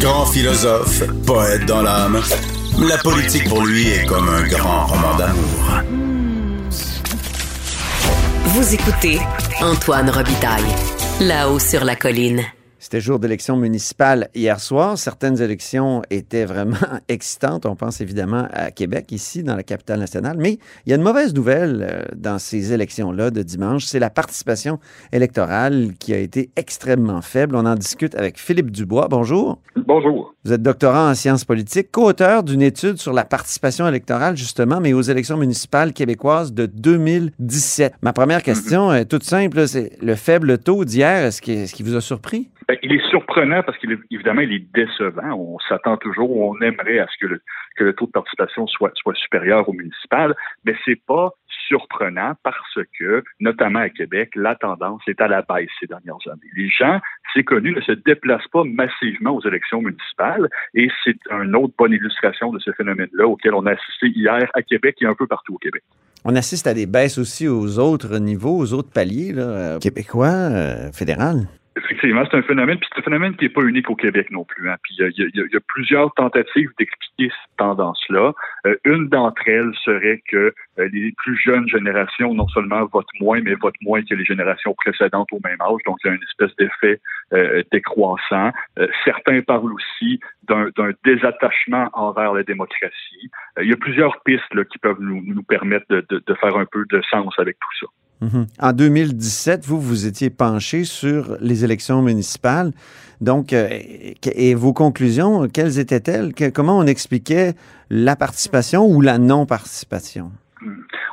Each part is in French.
Grand philosophe, poète dans l'âme, la politique pour lui est comme un grand roman d'amour. Vous écoutez Antoine Robitaille, là-haut sur la colline. C'était jour d'élection municipale hier soir. Certaines élections étaient vraiment excitantes. On pense évidemment à Québec, ici, dans la capitale nationale. Mais il y a une mauvaise nouvelle euh, dans ces élections-là de dimanche. C'est la participation électorale qui a été extrêmement faible. On en discute avec Philippe Dubois. Bonjour. Bonjour. Vous êtes doctorant en sciences politiques, co-auteur d'une étude sur la participation électorale, justement, mais aux élections municipales québécoises de 2017. Ma première question est toute simple. C'est le faible taux d'hier, est-ce qui vous a surpris? Ben, il est surprenant parce qu'évidemment, il est décevant. On s'attend toujours, on aimerait à ce que le, taux de participation soit, supérieur au municipal, mais c'est pas surprenant parce que, notamment à Québec, la tendance est à la baisse ces dernières années. Les gens, c'est connu, ne se déplacent pas massivement aux élections municipales et c'est une autre bonne illustration de ce phénomène-là auquel on a assisté hier à Québec et un peu partout au Québec. On assiste à des baisses aussi aux autres niveaux, aux autres paliers, là, québécois, euh, fédéral. Effectivement, c'est un phénomène, puis c'est un phénomène qui n'est pas unique au Québec non plus. Hein. Puis il y, a, plusieurs tentatives d'expliquer cette tendance-là. Euh, une d'entre elles serait que euh, les plus jeunes générations non seulement votent moins, mais votent moins que les générations précédentes au même âge. Donc il y a une espèce d'effet euh, décroissant. certains parlent aussi d'un désattachement envers la démocratie. il y a plusieurs pistes là, qui peuvent nous, nous permettre de, de, de faire un peu de sens avec tout ça. Mhm. En 2017, vous, vous étiez penché sur les élections municipales. Donc, euh, et vos conclusions, quelles étaient-elles? Comment on expliquait la participation ou la non-participation?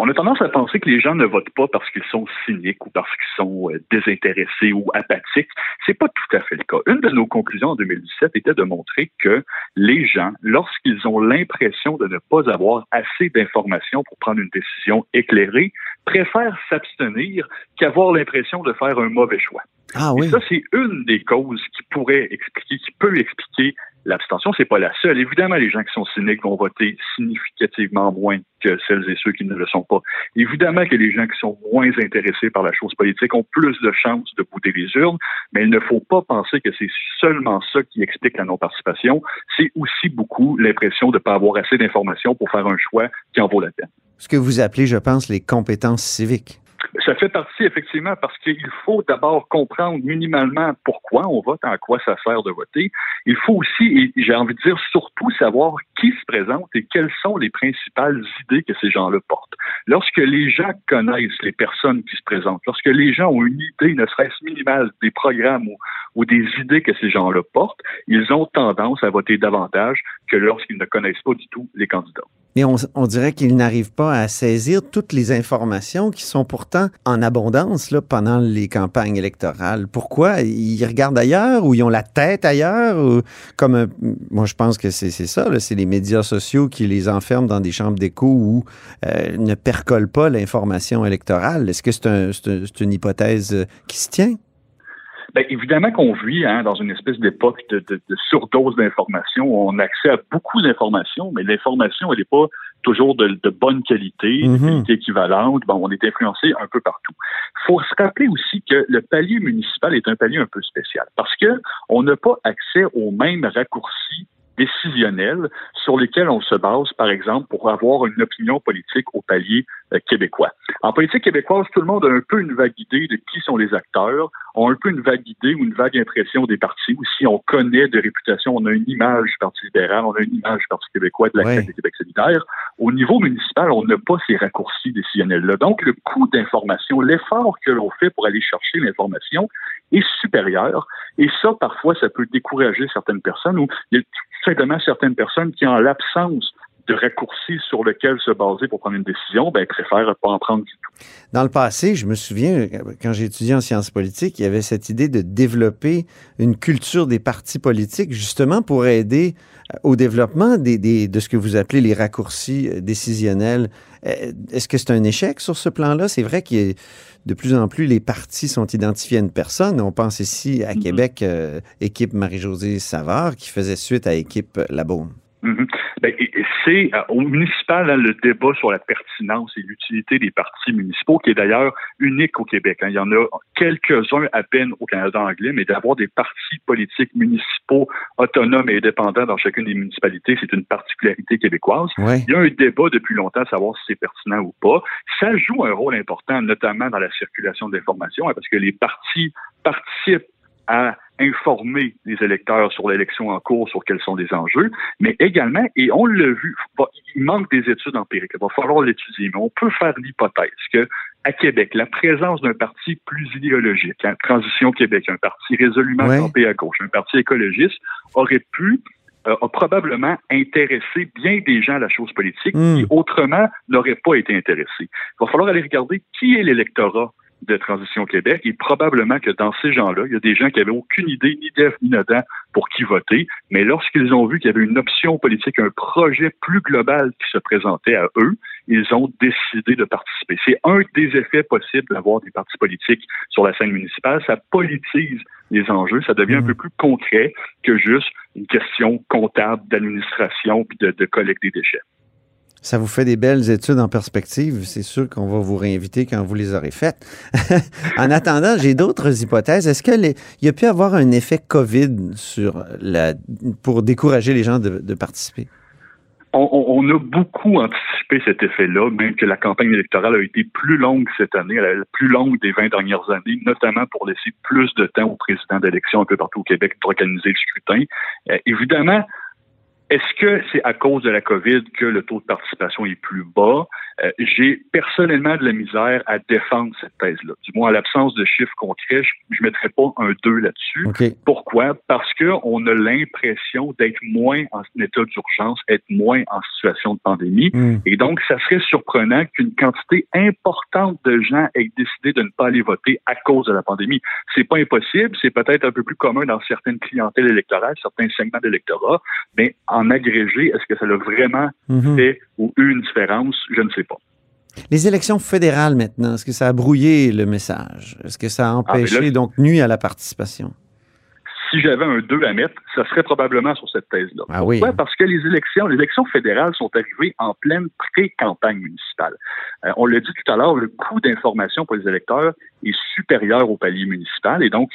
On a tendance à penser que les gens ne votent pas parce qu'ils sont cyniques ou parce qu'ils sont euh, désintéressés ou apathiques. C'est pas tout à fait le cas. Une de nos conclusions en 2017 était de montrer que les gens, lorsqu'ils ont l'impression de ne pas avoir assez d'informations pour prendre une décision éclairée, préfèrent s'abstenir qu'avoir l'impression de faire un mauvais choix. Ah oui. Et ça, c'est une des causes qui pourrait expliquer, qui peut expliquer l'abstention. C'est pas la seule. Évidemment, les gens qui sont cyniques vont voter significativement moins que celles et ceux qui ne le sont pas. Évidemment que les gens qui sont moins intéressés par la chose politique ont plus de chances de bouter les urnes, mais il ne faut pas penser que c'est seulement ça qui explique la non-participation. C'est aussi beaucoup l'impression de ne pas avoir assez d'informations pour faire un choix qui en vaut la peine ce que vous appelez, je pense, les compétences civiques. Ça fait partie, effectivement, parce qu'il faut d'abord comprendre minimalement pourquoi on vote, en quoi ça sert de voter. Il faut aussi, et j'ai envie de dire surtout, savoir qui se présente et quelles sont les principales idées que ces gens-là portent. Lorsque les gens connaissent les personnes qui se présentent, lorsque les gens ont une idée, ne serait-ce minimale, des programmes ou, ou des idées que ces gens-là portent, ils ont tendance à voter davantage que lorsqu'ils ne connaissent pas du tout les candidats. Mais on, on dirait qu'ils n'arrivent pas à saisir toutes les informations qui sont pourtant en abondance là, pendant les campagnes électorales. Pourquoi? Ils regardent ailleurs ou ils ont la tête ailleurs? Ou, comme moi, je pense que c'est ça. C'est les médias sociaux qui les enferment dans des chambres d'écho où euh, ne percolent pas l'information électorale. Est-ce que c'est un, une hypothèse qui se tient? Bien, évidemment qu'on vit hein, dans une espèce d'époque de, de, de, surdose d'informations. On a accès à beaucoup d'informations, mais l'information, elle n'est pas toujours de, de bonne qualité, de mhm. qualité équivalente. Bon, on est influencé un peu partout. Il faut se rappeler aussi que le palier municipal est un palier un peu spécial parce que on n'a pas accès aux mêmes raccourcis décisionnels sur lesquels on se base, par exemple, pour avoir une opinion politique au palier euh, québécois. En politique québécoise, tout le monde a un peu une vague idée de qui sont les acteurs, ont un peu une vague idée ou une vague impression des partis, ou si on connaît de réputation, on a une image du Parti libéral, on a une image du Parti québécois, de la ouais. Québec solidaire. Au niveau municipal, on n'a pas ces raccourcis décisionnels-là. Donc, le coût d'information, l'effort que l'on fait pour aller chercher l'information est supérieur. Et ça, parfois, ça peut décourager certaines personnes ou simplement certaines personnes qui, en l'absence de raccourcis sur lequel se baser pour prendre une décision, ben, préfèrent pas en prendre du tout. Dans le passé, je me souviens, quand j'ai étudié en sciences politiques, il y avait cette idée de développer une culture des partis politiques, justement pour aider euh, au développement des, des, de ce que vous appelez les raccourcis euh, décisionnels. Euh, est-ce que c'est un échec sur ce plan-là? C'est vrai qu'il de plus en plus, les partis sont identifiés à une personne. On pense ici à mm -hmm. Québec, euh, équipe Marie-Josée Savard, qui faisait suite à équipe Labaume. Ben, c'est euh, au municipal hein, le débat sur la pertinence et l'utilité des partis municipaux, qui est d'ailleurs unique au Québec. Hein. Il y en a quelques-uns à peine au Canada anglais, mais d'avoir des partis politiques municipaux autonomes et indépendants dans chacune des municipalités, c'est une particularité québécoise. Il y a un débat depuis longtemps à savoir si c'est pertinent ou pas. Ça joue un rôle important, notamment dans la circulation d'informations, hein, parce que les partis participent à informer les électeurs sur l'élection en cours, sur quels sont les enjeux, mais également, et on l'a vu, il manque des études empiriques, il va falloir l'étudier, mais on peut faire l'hypothèse que à Québec, la présence d'un parti plus idéologique, hein, Transition Québec, un parti résolument campé à gauche, un parti écologiste, aurait pu euh, a probablement intéressé bien des gens à la chose politique hmm. qui autrement n'auraient pas été intéressés. Il va falloir aller regarder qui est l'électorat de Transition Québec et probablement que dans ces gens-là, il y a des gens qui avaient aucune idée ni d'EF ni d'Adam pour qui voter, mais lorsqu'ils ont vu qu'il y avait une option politique, un projet plus global qui se présentait à eux, ils ont décidé de participer. C'est un des effets possibles d'avoir des partis politiques sur la scène municipale. Ça politise les enjeux, ça devient un mmh. peu plus concret que juste une question comptable d'administration puis de, de collecte des déchets. Ça vous fait des belles études en perspective. C'est sûr qu'on va vous réinviter quand vous les aurez faites. en attendant, j'ai d'autres hypothèses. Est-ce qu'il y a pu avoir un effet COVID sur la, pour décourager les gens de, participer? On, a beaucoup anticipé cet effet-là, même que la campagne électorale a été plus longue cette année, la plus longue des 20 dernières années, notamment pour laisser plus de temps au président d'élection un peu partout au Québec pour organiser le scrutin. Euh, évidemment, est-ce que c'est à cause de la COVID que le taux de participation est plus bas? Euh, j'ai personnellement de la misère à défendre cette thèse-là. Du moins, à l'absence de chiffres concrets, je ne mettrais pas un 2 là-dessus. Pourquoi? Parce qu'on a l'impression d'être moins en état d'urgence, être moins en situation de pandémie. Hmm. Et donc, ça serait surprenant qu'une quantité importante de gens aient décidé de ne pas aller voter à cause de la pandémie. C'est pas impossible, c'est peut-être un peu plus commun dans certaines clientèles électorales, certains segments d'électorat, mais en agrégé, est-ce que ça a vraiment mhm. fait ou eu une différence? Je ne sais pas. Les élections fédérales maintenant, est-ce que ça a brouillé le message? Est-ce que ça a ah, empêché, donc nuit à la participation? Si j'avais un 2 à mettre, ça serait probablement sur cette thèse-là. Ah oui. Pourquoi? Parce que les élections, les élections fédérales sont arrivées en pleine pré-campagne municipale. Euh, on l'a dit tout à l'heure, le coût d'information pour les électeurs est supérieur au palier municipal et donc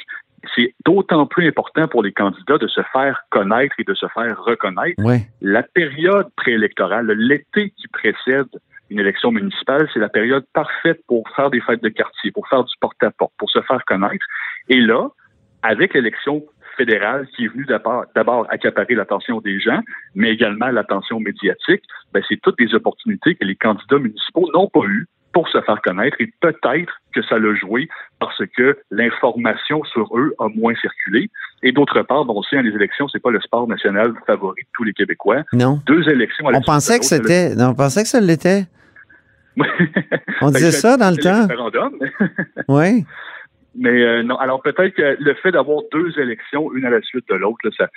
c'est d'autant plus important pour les candidats de se faire connaître et de se faire reconnaître. La période préélectorale, l'été qui précède une élection municipale, c'est la période parfaite pour faire des fêtes de quartier, pour faire du porte-à-porte, pour se faire connaître. Et là, avec l'élection fédérale qui est venue d'abord accaparer l'attention des gens, mais également l'attention médiatique, ben c'est toutes des opportunités que les candidats municipaux n'ont pas eues pour se faire connaître et peut-être que ça l'a joué parce que l'information sur eux a moins circulé. Et d'autre part, bon, aussi, hein, les élections, c'est pas le sport national favori de tous les Québécois. Non. Deux élections. on pensait que c'était, on pensait que ça l'était. on disait ben, ça dans le temps. oui. Mais euh, non, alors peut-être que le fait d'avoir deux élections, une à la suite de l'autre, ça,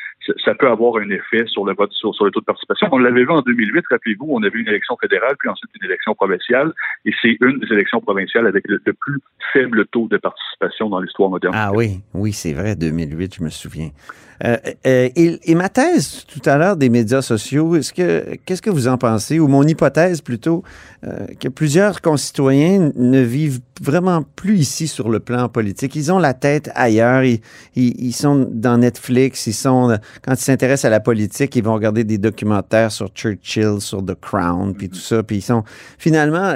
ça peut avoir un effet sur le vote, sur, sur le taux de participation. On l'avait vu en 2008, rappelez-vous, on avait une élection fédérale, puis ensuite une élection provinciale, et c'est une des élections provinciales avec le, plus faible taux de participation dans l'histoire moderne. Ah oui, oui, c'est vrai, 2008, je me souviens. Euh, euh, et, ma thèse tout à l'heure des médias sociaux, est-ce que qu'est-ce que vous en pensez? Ou mon hypothèse plutôt euh, que plusieurs concitoyens ne vivent vraiment plus ici sur le plan politique? Ils ont la tête ailleurs. Ils, ils, sont dans Netflix. Ils sont quand ils s'intéressent à la politique, ils vont regarder des documentaires sur Churchill, sur The Crown, puis tout ça. Puis ils sont finalement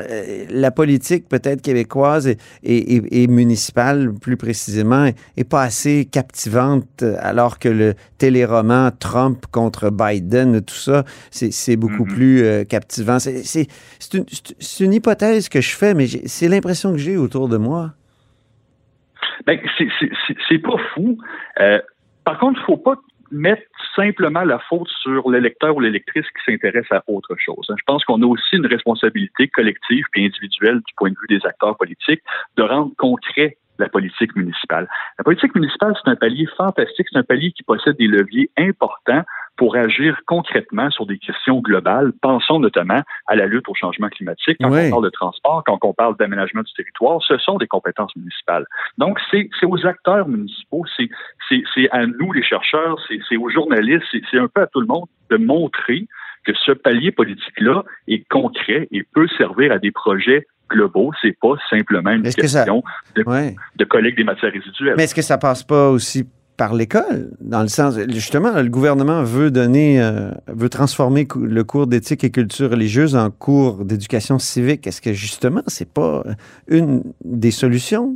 la politique peut-être québécoise et, et, et, municipale plus précisément est pas assez captivante alors que le téléroman Trump contre Biden, tout ça, c'est beaucoup mm-hmm. plus euh, captivant. C'est une, une, hypothèse que je fais, mais c'est l'impression que j'ai autour de moi. Ben, c'est pas fou. Euh, par contre, il ne faut pas mettre simplement la faute sur l'électeur ou l'électrice qui s'intéresse à autre chose. Hein. Je pense qu'on a aussi une responsabilité collective et individuelle du point de vue des acteurs politiques de rendre concret la politique municipale. La politique municipale, c'est un palier fantastique, c'est un palier qui possède des leviers importants pour agir concrètement sur des questions globales. Pensons notamment à la lutte au changement climatique. Quand on parle de transport, quand on parle d'aménagement du territoire, ce sont des compétences municipales. Donc, c'est aux acteurs municipaux, c'est à nous les chercheurs, c'est aux journalistes, c'est un peu à tout le monde de montrer que ce palier politique-là est concret et peut servir à des projets globaux. C'est pas simplement une question de, de collecte des matières résiduelles. Mais est-ce que ça passe pas aussi par l'école, dans le sens, justement, le gouvernement veut donner, euh, veut transformer le cours d'éthique et culture religieuse en cours d'éducation civique. Est-ce que justement, c'est pas une des solutions?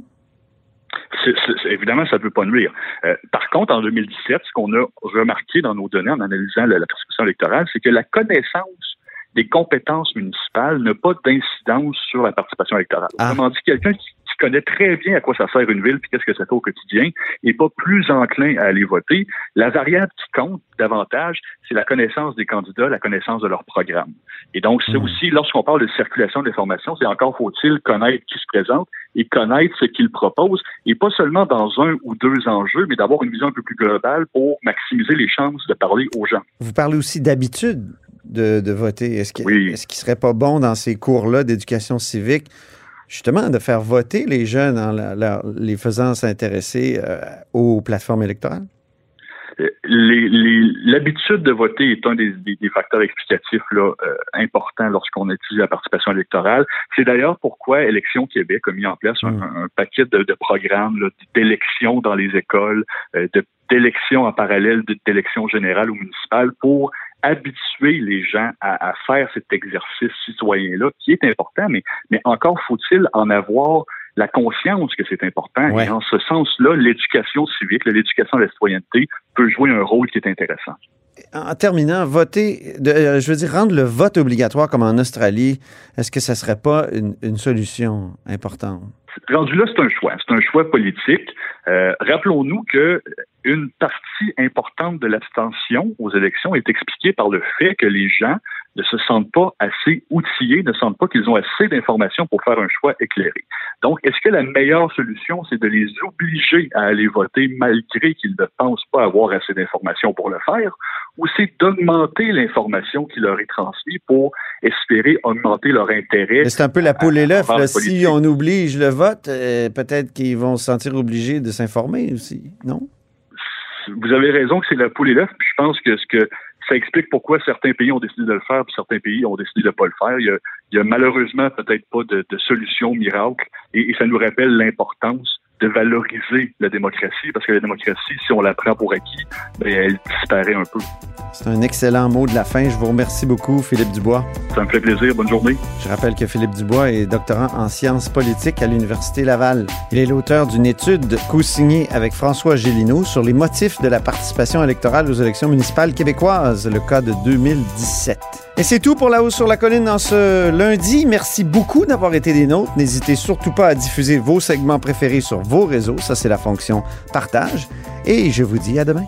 évidemment, ça ne peut pas nuire. Euh, par contre, en 2017, ce qu'on a remarqué dans nos données en analysant la, la prescription électorale, c'est que la connaissance des compétences municipales n'a pas d'incidence sur la participation électorale. Ah. Autrement dit, quelqu'un qui connaît très bien à quoi ça sert une ville puis qu'est-ce que ça fait au quotidien et pas plus enclin à aller voter. La variable qui compte davantage, c'est la connaissance des candidats, la connaissance de leur programme. Et donc, c'est hmm. aussi, lorsqu'on parle de circulation d'informations, c'est encore faut-il connaître qui se présente et connaître ce qu'ils proposent, et pas seulement dans un ou deux enjeux, mais d'avoir une vision un peu plus globale pour maximiser les chances de parler aux gens. Vous parlez aussi d'habitude de, voter. Est-ce qu'il ne serait pas bon dans ces cours-là d'éducation civique justement de faire voter les jeunes en les faisant s'intéresser euh, aux plateformes électorales? Euh, l'habitude de voter est un des, facteurs explicatifs là, euh, importants lorsqu'on étudie la participation électorale. C'est d'ailleurs pourquoi Élection Québec a mis en place un, mm. paquet de, programmes d'élections dans les écoles, d'élections en parallèle d'élections générales ou municipales pour habituer les gens à, faire cet exercice citoyen-là, qui est important, mais, mais encore faut-il en avoir la conscience que c'est important. Et en ce sens-là, l'éducation civique, l'éducation de la citoyenneté peut jouer un rôle qui est intéressant. En terminant, voter, euh, je veux dire, rendre le vote obligatoire comme en Australie, est-ce que ça ne serait pas une solution importante? rendu là, c'est un choix. C'est un choix politique. Euh, rappelons-nous que une partie importante de l'abstention aux élections est expliquée par le fait que les gens ne se sentent pas assez outillés, ne sentent pas qu'ils ont assez d'informations pour faire un choix éclairé. Donc, est-ce que la meilleure solution, c'est de les obliger à aller voter malgré qu'ils ne pensent pas avoir assez d'informations pour le faire, ou c'est d'augmenter l'information qui leur est transmise pour espérer augmenter leur intérêt? C'est un peu la poule et l'œuf. Si on oblige le vote, euh, peut-être qu'ils vont se sentir obligés de s'informer aussi, non? Vous avez raison que c'est la poule et l'œuf, je pense que ce que ça explique pourquoi certains pays ont décidé de le faire, puis certains pays ont décidé de ne pas le faire. Il y a, malheureusement peut-être pas de, solution miracle, et ça nous rappelle l'importance de valoriser la démocratie, parce que la démocratie, si on la prend pour acquis, ben, elle disparaît un peu. C'est un excellent mot de la fin. Je vous remercie beaucoup, Philippe Dubois. Ça me fait plaisir. Bonne journée. Je rappelle que Philippe Dubois est doctorant en sciences politiques à l'Université Laval. Il est l'auteur d'une étude co-signée avec François Gélineau sur les motifs de la participation électorale aux élections municipales québécoises, le cas de 2017. Et c'est tout pour La Hausse sur la Colline en ce lundi. Merci beaucoup d'avoir été des nôtres. N'hésitez surtout pas à diffuser vos segments préférés sur vos réseaux. Ça, c'est la fonction partage. Et je vous dis à demain.